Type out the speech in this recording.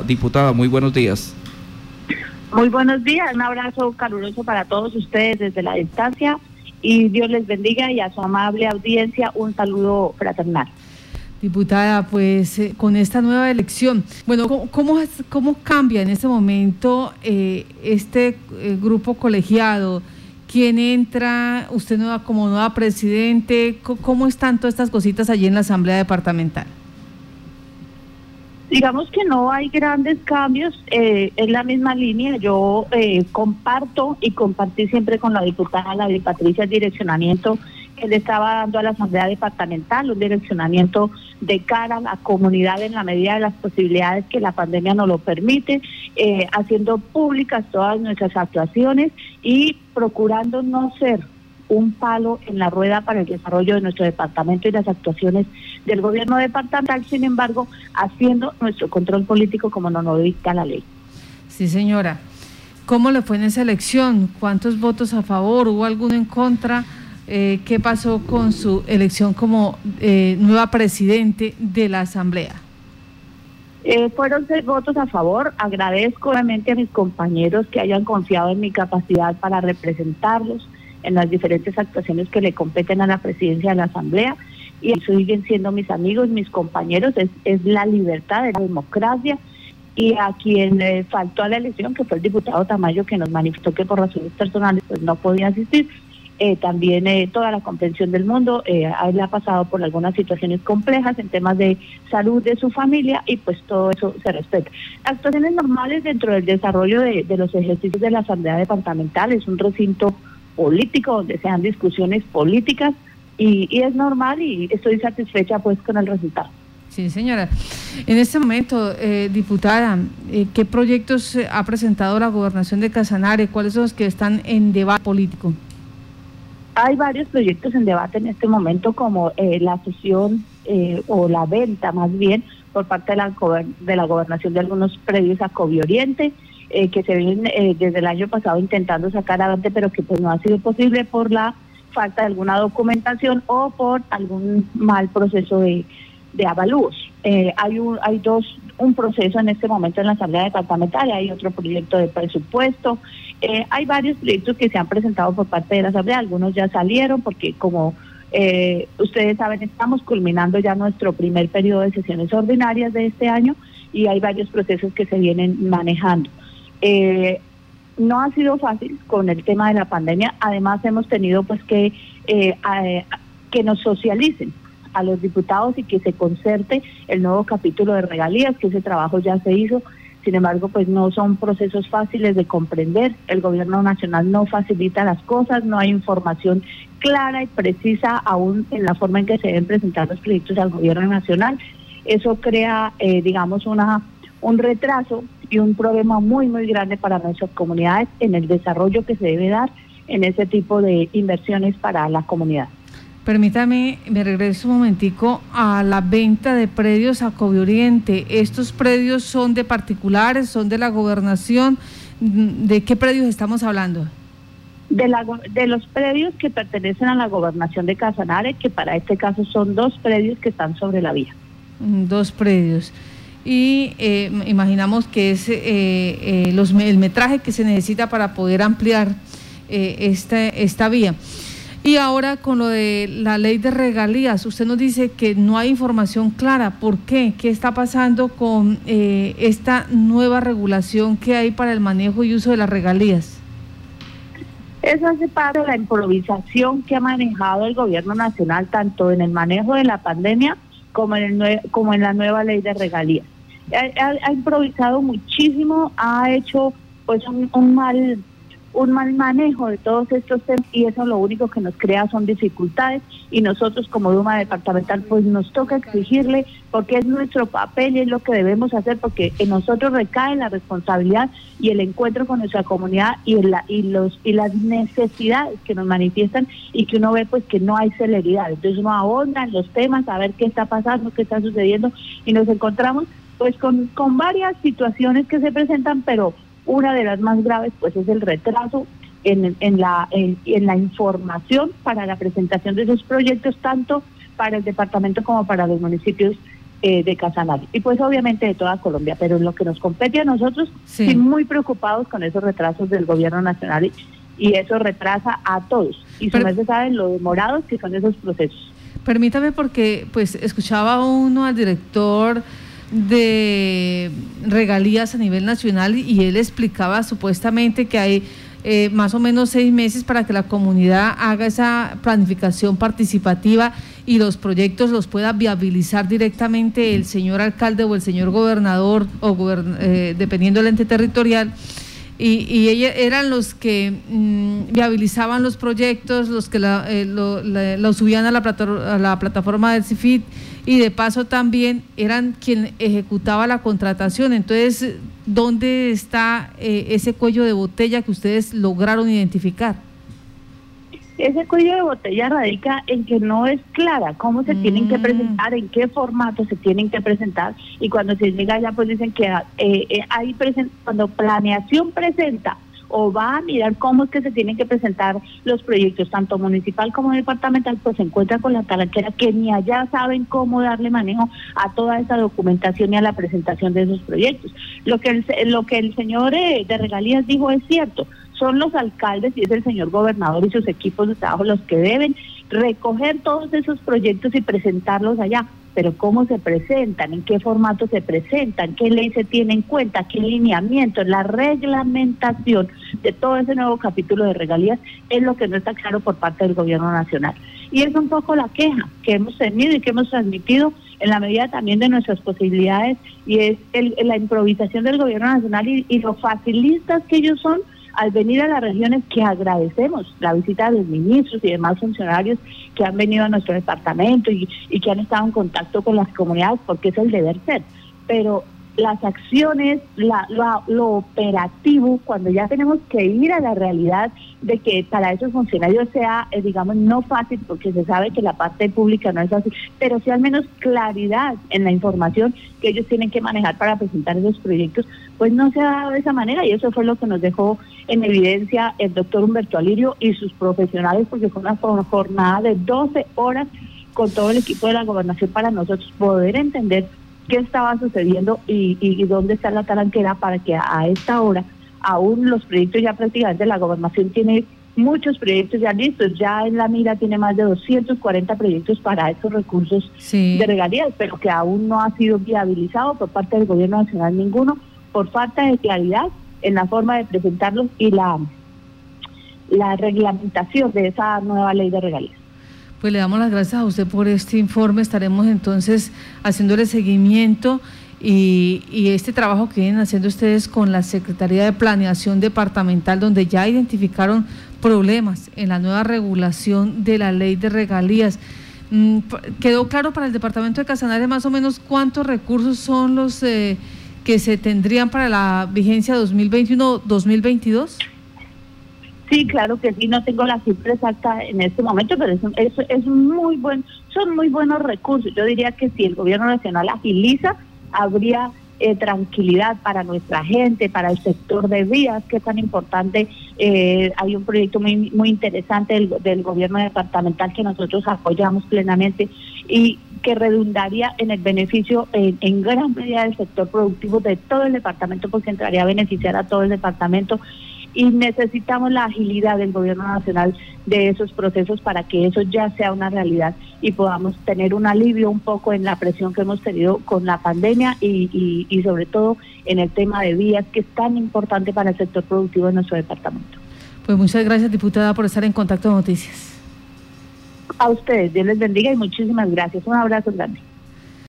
Diputada, diputada, muy buenos días. Muy buenos días, un abrazo caluroso para todos ustedes desde la distancia y Dios les bendiga y a su amable audiencia un saludo fraternal. Diputada, pues eh, con esta nueva elección, bueno, ¿cómo, cómo, cambia en este momento eh, este eh, grupo colegiado? ¿Quién entra? ¿Usted nueva, como nueva presidente? ¿Cómo están todas estas cositas allí en la Asamblea Departamental? Digamos que no hay grandes cambios, eh, es la misma línea. Yo eh, comparto y compartí siempre con la diputada la de Patricia el direccionamiento que le estaba dando a la Asamblea Departamental, un direccionamiento de cara a la comunidad en la medida de las posibilidades que la pandemia nos lo permite, eh, haciendo públicas todas nuestras actuaciones y procurando no ser un palo en la rueda para el desarrollo de nuestro departamento y las actuaciones del gobierno departamental, sin embargo, haciendo nuestro control político como nos lo dicta la ley. Sí, señora. ¿Cómo le fue en esa elección? ¿Cuántos votos a favor? ¿Hubo alguno en contra? Eh, ¿Qué pasó con su elección como eh, nueva presidente de la Asamblea? Eh, fueron seis votos a favor. Agradezco obviamente a mis compañeros que hayan confiado en mi capacidad para representarlos en las diferentes actuaciones que le competen a la presidencia de la Asamblea y siguen siendo mis amigos, mis compañeros, es, es la libertad, de la democracia. Y a quien eh, faltó a la elección, que fue el diputado Tamayo, que nos manifestó que por razones personales pues no podía asistir, eh, también eh, toda la comprensión del mundo, eh, ha pasado por algunas situaciones complejas en temas de salud de su familia y pues todo eso se respeta. Actuaciones normales dentro del desarrollo de, de los ejercicios de la Asamblea Departamental, es un recinto político, donde se dan discusiones políticas y, es normal y estoy satisfecha pues con el resultado. Sí, señora. En este momento, eh, diputada, eh, ¿qué proyectos ha presentado la gobernación de Casanare? ¿Cuáles son los que están en debate político? Hay varios proyectos en debate en este momento, como eh, la sesión o la venta más bien por parte de la, de la gobernación de algunos predios a Covi Oriente, eh, que se vienen eh, desde el año pasado intentando sacar adelante, pero que pues no ha sido posible por la falta de alguna documentación o por algún mal proceso de, de avalúos. Eh, hay un, hay dos, un proceso en este momento en la Asamblea Departamental, hay otro proyecto de presupuesto, hay varios proyectos que se han presentado por parte de la Asamblea, algunos ya salieron porque como ustedes saben, estamos culminando ya nuestro primer periodo de sesiones ordinarias de este año y hay varios procesos que se vienen manejando. Eh, no ha sido fácil con el tema de la pandemia. Además, hemos tenido pues que eh, que nos socialicen a los diputados y que se concerte el nuevo capítulo de regalías, que ese trabajo ya se hizo. Sin embargo, pues no son procesos fáciles de comprender. El gobierno nacional no facilita las cosas, no hay información clara y precisa aún en la forma en que se deben presentar los proyectos al gobierno nacional. Eso crea, eh, digamos, una un retraso y un problema muy, muy grande para nuestras comunidades en el desarrollo que se debe dar en ese tipo de inversiones para la comunidad. Permítame, me regreso un momentico a la venta de predios a Covi Oriente. ¿Estos predios son de particulares, son de la gobernación? ¿De qué predios estamos hablando? De, la, de los predios que pertenecen a la gobernación de Casanare, que para este caso son dos predios que están sobre la vía. Mm, dos predios y eh, imaginamos que es eh, eh, los, el metraje que se necesita para poder ampliar esta, esta vía. Y ahora con lo de la ley de regalías, usted nos dice que no hay información clara. ¿Por qué? ¿Qué está pasando con esta nueva regulación que hay para el manejo y uso de las regalías? Eso hace parte de la improvisación que ha manejado el gobierno nacional tanto en el manejo de la pandemia como en, el como en la nueva ley de regalías. Ha, improvisado muchísimo, ha hecho pues un, mal un mal manejo de todos estos temas y eso lo único que nos crea son dificultades y nosotros como Duma departamental pues nos toca exigirle porque es nuestro papel y es lo que debemos hacer porque en nosotros recae la responsabilidad y el encuentro con nuestra comunidad y, la, y los y las necesidades que nos manifiestan y que uno ve pues que no hay celeridad. Entonces uno ahonda en los temas a ver qué está pasando qué está sucediendo y nos encontramos pues con, con varias situaciones que se presentan pero una de las más graves pues es el retraso en, en, la, en, la información para la presentación de esos proyectos, tanto para el departamento como para los municipios eh, de Casanare y pues obviamente de toda Colombia, pero en lo que nos compete a nosotros, sí, muy preocupados con esos retrasos del gobierno nacional y, eso retrasa a todos. Y pero, se saben lo demorados que son esos procesos. Permítame porque pues escuchaba uno al director de regalías a nivel nacional y él explicaba supuestamente que hay eh, más o menos seis meses para que la comunidad haga esa planificación participativa y los proyectos los pueda viabilizar directamente el señor alcalde o el señor gobernador o eh, dependiendo del ente territorial. Y, y ellos eran los que mm, viabilizaban los proyectos, los que la, eh, lo, subían a la, a la plataforma del CIFIT y de paso también eran quien ejecutaba la contratación. Entonces, ¿dónde está eh, ese cuello de botella que ustedes lograron identificar? Ese cuello de botella radica en que no es clara cómo se tienen que mm. presentar, en qué formato se tienen que presentar y cuando se llega allá pues dicen que eh, eh hay cuando planeación presenta o va a mirar cómo es que se tienen que presentar los proyectos, tanto municipal como departamental, pues se encuentra con la talanquera que ni allá saben cómo darle manejo a toda esa documentación y a la presentación de esos proyectos. Lo que el, lo que el señor eh, de regalías dijo es cierto, son los alcaldes y es el señor gobernador y sus equipos de trabajo los que deben recoger todos esos proyectos y presentarlos allá. Pero cómo se presentan, en qué formato se presentan, qué ley se tiene en cuenta, qué lineamiento, la reglamentación de todo ese nuevo capítulo de regalías es lo que no está claro por parte del gobierno nacional. Y es un poco la queja que hemos tenido y que hemos transmitido en la medida también de nuestras posibilidades y es la improvisación del gobierno nacional y, y lo facilistas que ellos son al venir a las regiones que agradecemos la visita de los ministros y demás funcionarios que han venido a nuestro departamento y, y que han estado en contacto con las comunidades porque es el deber ser. Pero las acciones, la, lo, operativo, cuando ya tenemos que ir a la realidad de que para esos funcionarios sea, eh, digamos, no fácil, porque se sabe que la parte pública no es así, pero sí al menos claridad en la información que ellos tienen que manejar para presentar esos proyectos, pues no se ha dado de esa manera y eso fue lo que nos dejó en evidencia el doctor Humberto Alirio y sus profesionales, porque fue una jornada de 12 horas con todo el equipo de la gobernación para nosotros poder entender qué estaba sucediendo y, dónde está la talanquera para que a esta hora aún los proyectos ya prácticamente la gobernación tiene muchos proyectos ya listos, ya en la mira tiene más de 240 proyectos para estos recursos de regalías, pero que aún no ha sido viabilizado por parte del gobierno nacional ninguno por falta de claridad en la forma de presentarlos y la, la reglamentación de esa nueva ley de regalías. Pues le damos las gracias a usted por este informe. Estaremos entonces haciéndole seguimiento y, este trabajo que vienen haciendo ustedes con la Secretaría de Planeación Departamental, donde ya identificaron problemas en la nueva regulación de la ley de regalías. Mm, ¿Quedó claro para el Departamento de Casanare más o menos cuántos recursos son los eh, que se tendrían para la vigencia 2021-2022? Sí, claro que sí, no tengo la cifra exacta en este momento, pero es, es, muy buen, son muy buenos recursos. Yo diría que si el gobierno nacional agiliza, habría eh, tranquilidad para nuestra gente, para el sector de vías, que es tan importante. Eh, hay un proyecto muy, muy interesante del, del gobierno departamental que nosotros apoyamos plenamente y que redundaría en el beneficio en, en, gran medida del sector productivo de todo el departamento, porque entraría a beneficiar a todo el departamento y necesitamos la agilidad del gobierno nacional de esos procesos para que eso ya sea una realidad y podamos tener un alivio un poco en la presión que hemos tenido con la pandemia y, y, sobre todo en el tema de vías que es tan importante para el sector productivo de nuestro departamento. Pues muchas gracias diputada por estar en contacto de noticias. A ustedes, Dios les bendiga y muchísimas gracias. Un abrazo grande.